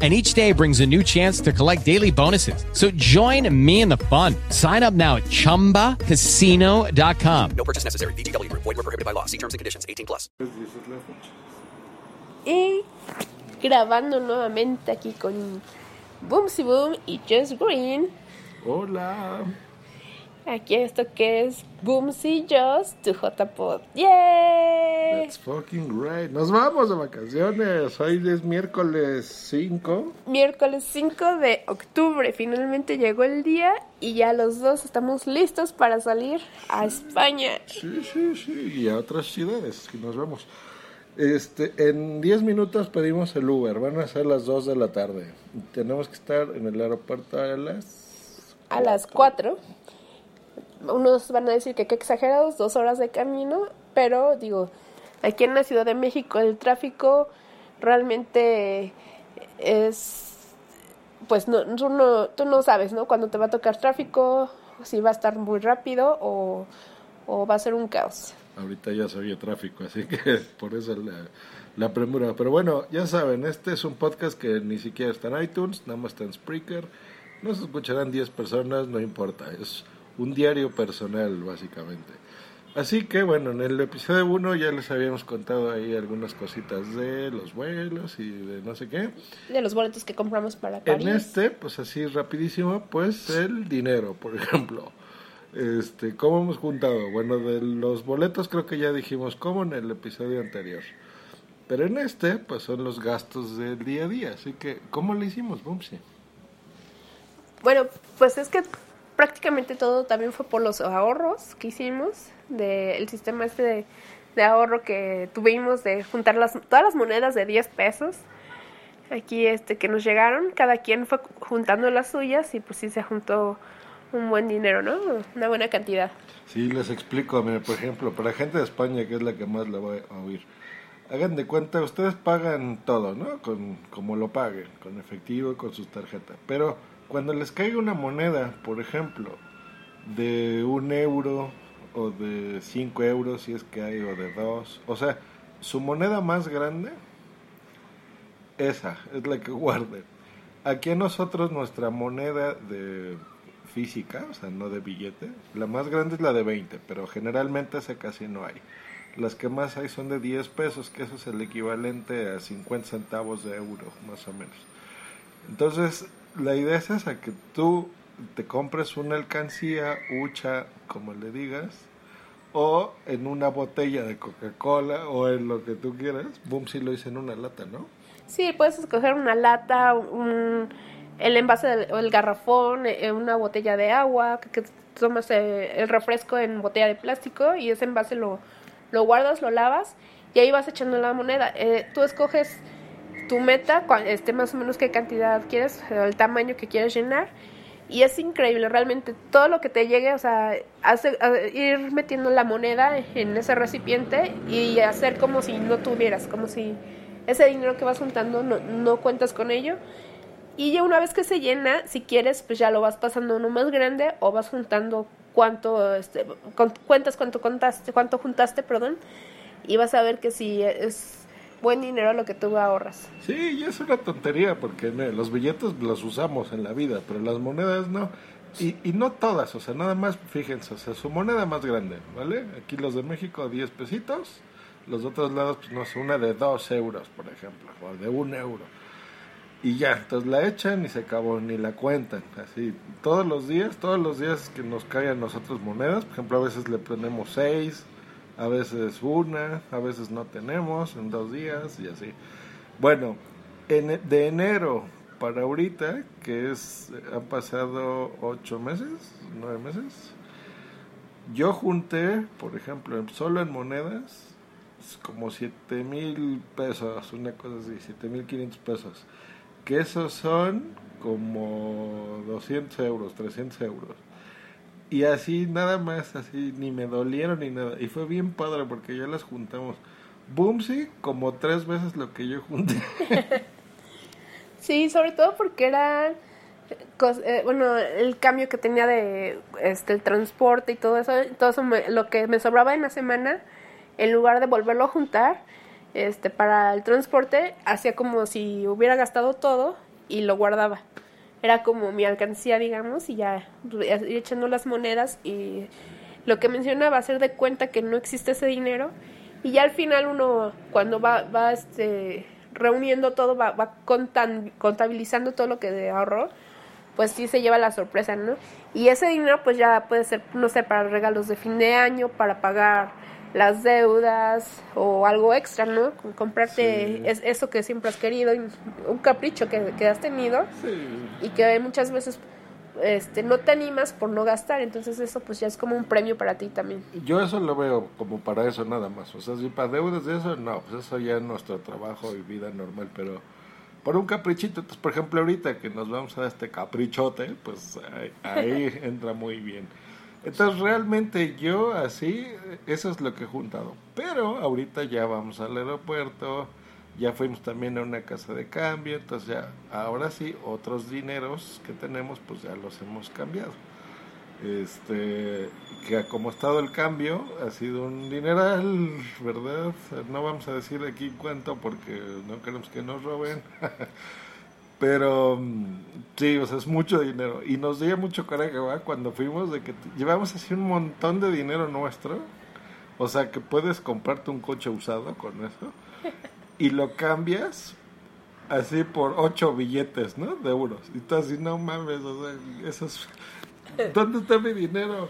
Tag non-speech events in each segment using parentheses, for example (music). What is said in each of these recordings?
and each day brings a new chance to collect daily bonuses. So join me in the fun. Sign up now at ChumbaCasino.com. No purchase necessary. VGW Group. Void were prohibited by law. See terms and conditions. 18 plus. Y grabando nuevamente aquí con Boomsy Boom y Just Green. Hola. Aquí esto que es Boomsy Just, tu JPod. ¡Yay! That's fucking great. Nos vamos de vacaciones. Hoy es miércoles 5. Miércoles 5 de octubre. Finalmente llegó el día y ya los dos estamos listos para salir a España. Sí, sí, sí. Y a otras ciudades nos vamos. Este, en 10 minutos pedimos el Uber. Van a ser las 2 de la tarde. Tenemos que estar en el aeropuerto a las. A las 4. Unos van a decir que qué exagerados, dos horas de camino, pero digo, aquí en la Ciudad de México el tráfico realmente es, pues no, tú, no, tú no sabes, ¿no? Cuando te va a tocar tráfico, si va a estar muy rápido o, o va a ser un caos. Ahorita ya se oye tráfico, así que (laughs) por eso la, la premura. Pero bueno, ya saben, este es un podcast que ni siquiera está en iTunes, nada más está en Spreaker. Nos escucharán 10 personas, no importa, es un diario personal, básicamente. Así que bueno, en el episodio 1 ya les habíamos contado ahí algunas cositas de los vuelos y de no sé qué. De los boletos que compramos para París. En este, pues así rapidísimo, pues el dinero, por (laughs) ejemplo. Este, ¿cómo hemos juntado? Bueno, de los boletos creo que ya dijimos cómo en el episodio anterior. Pero en este, pues son los gastos del día a día. Así que, ¿cómo le hicimos, Bumsy? Bueno, pues es que prácticamente todo también fue por los ahorros que hicimos del sistema este de, de, ahorro que tuvimos de juntar las, todas las monedas de 10 pesos aquí este que nos llegaron cada quien fue juntando las suyas y pues sí se juntó un buen dinero no una buena cantidad. Sí les explico mire, por ejemplo para gente de España que es la que más le voy a oír hagan de cuenta ustedes pagan todo no con como lo paguen con efectivo con sus tarjetas pero cuando les caiga una moneda, por ejemplo, de un euro o de cinco euros, si es que hay, o de dos, o sea, su moneda más grande, esa es la que guarden. Aquí a nosotros nuestra moneda de física, o sea, no de billete, la más grande es la de 20, pero generalmente esa casi no hay. Las que más hay son de 10 pesos, que eso es el equivalente a 50 centavos de euro, más o menos. Entonces, la idea es esa, que tú te compres una alcancía, hucha, como le digas, o en una botella de Coca-Cola o en lo que tú quieras. Boom, si lo hice en una lata, ¿no? Sí, puedes escoger una lata, un, el envase del, o el garrafón, una botella de agua, que, tomas el refresco en botella de plástico y ese envase lo, lo guardas, lo lavas y ahí vas echando la moneda. Eh, tú escoges tu meta, este, más o menos qué cantidad quieres, el tamaño que quieres llenar. Y es increíble, realmente todo lo que te llegue, o sea, ir metiendo la moneda en ese recipiente y hacer como si no tuvieras, como si ese dinero que vas juntando no, no cuentas con ello. Y ya una vez que se llena, si quieres, pues ya lo vas pasando uno más grande o vas juntando cuánto, este, cuentas cuánto contaste, cuánto juntaste, perdón, y vas a ver que si es buen dinero lo que tú ahorras. Sí, y es una tontería porque los billetes los usamos en la vida, pero las monedas no. Y, y no todas, o sea, nada más, fíjense, o sea, su moneda más grande, ¿vale? Aquí los de México 10 pesitos, los de otros lados, pues no sé, una de 2 euros, por ejemplo, o de 1 euro. Y ya, entonces la echan y se acabó, ni la cuentan, así, todos los días, todos los días que nos caen nosotros monedas, por ejemplo, a veces le ponemos 6, a veces una, a veces no tenemos en dos días y así. Bueno, en, de enero para ahorita, que es, han pasado ocho meses, nueve meses, yo junté, por ejemplo, solo en monedas, como siete mil pesos, una cosa así, siete mil quinientos pesos, que esos son como 200 euros, 300 euros. Y así nada más, así ni me dolieron ni nada. Y fue bien padre porque ya las juntamos. Boomsy como tres veces lo que yo junté. (laughs) Sí, sobre todo porque era, eh, bueno, el cambio que tenía de este el transporte y todo eso, todo eso me- lo que me sobraba en la semana, en lugar de volverlo a juntar, este, para el transporte, hacía como si hubiera gastado todo y lo guardaba. Era como mi alcancía, digamos, y ya ir echando las monedas y lo que mencionaba, hacer de cuenta que no existe ese dinero y ya al final uno cuando va, va este, reuniendo todo, va, va contan- contabilizando todo lo que ahorró, pues sí se lleva la sorpresa, ¿no? Y ese dinero pues ya puede ser, no sé, para regalos de fin de año, para pagar las deudas o algo extra, ¿no? Comprarte Sí. es, eso que siempre has querido, un capricho que, que has tenido y que muchas veces este, no te animas por no gastar, entonces eso pues ya es como un premio para ti también. Yo eso lo veo como para eso nada más. O sea, si para deudas de eso, no, pues eso ya es nuestro trabajo y vida normal, pero por un caprichito, pues por ejemplo ahorita que nos vamos a dar este caprichote, pues ahí, ahí (laughs) entra muy bien. Entonces realmente yo así, eso es lo que he juntado. Pero ahorita ya vamos al aeropuerto, ya fuimos también a una casa de cambio, entonces ya ahora sí otros dineros que tenemos pues ya los hemos cambiado. Este que como ha estado el cambio ha sido un dineral verdad no vamos a decir aquí cuánto porque no queremos que nos roben (laughs) pero mm, sí o sea es mucho dinero y nos dio mucho coraje ¿va? cuando fuimos de que llevamos así un montón de dinero nuestro o sea que puedes comprarte un coche usado con eso y lo cambias así por ocho billetes, ¿no? De euros. Y tú así, no mames, o sea, eso es... ¿Dónde está mi dinero?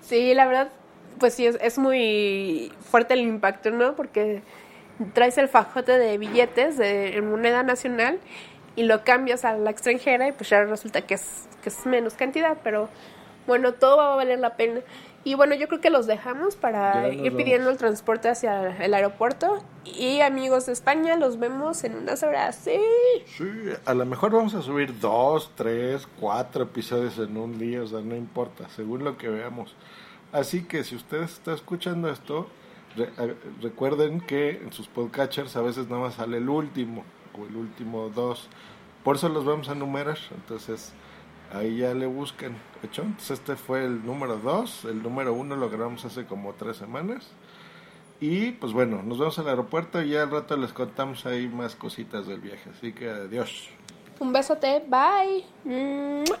Sí, la verdad, pues sí, es, es muy fuerte el impacto, ¿no? Porque traes el fajote de billetes de moneda nacional y lo cambias a la extranjera y pues ya resulta que es, que es menos cantidad, pero bueno, todo va a valer la pena. Y bueno, yo creo que los dejamos para ir vamos. pidiendo el transporte hacia el aeropuerto. Y amigos de España, los vemos en unas horas. Sí. Sí, a lo mejor vamos a subir dos, tres, cuatro episodios en un día, o sea, no importa, según lo que veamos. Así que si ustedes están escuchando esto, re- a- recuerden que en sus podcatchers a veces nada más sale el último el último dos. Por eso los vamos a numerar, entonces ahí ya le buscan. ¿Hecho? Entonces este fue el número dos, el número uno lo grabamos hace como tres semanas. Y pues bueno, nos vemos al aeropuerto y ya al rato les contamos ahí más cositas del viaje. Así que adiós. Un besote. Bye.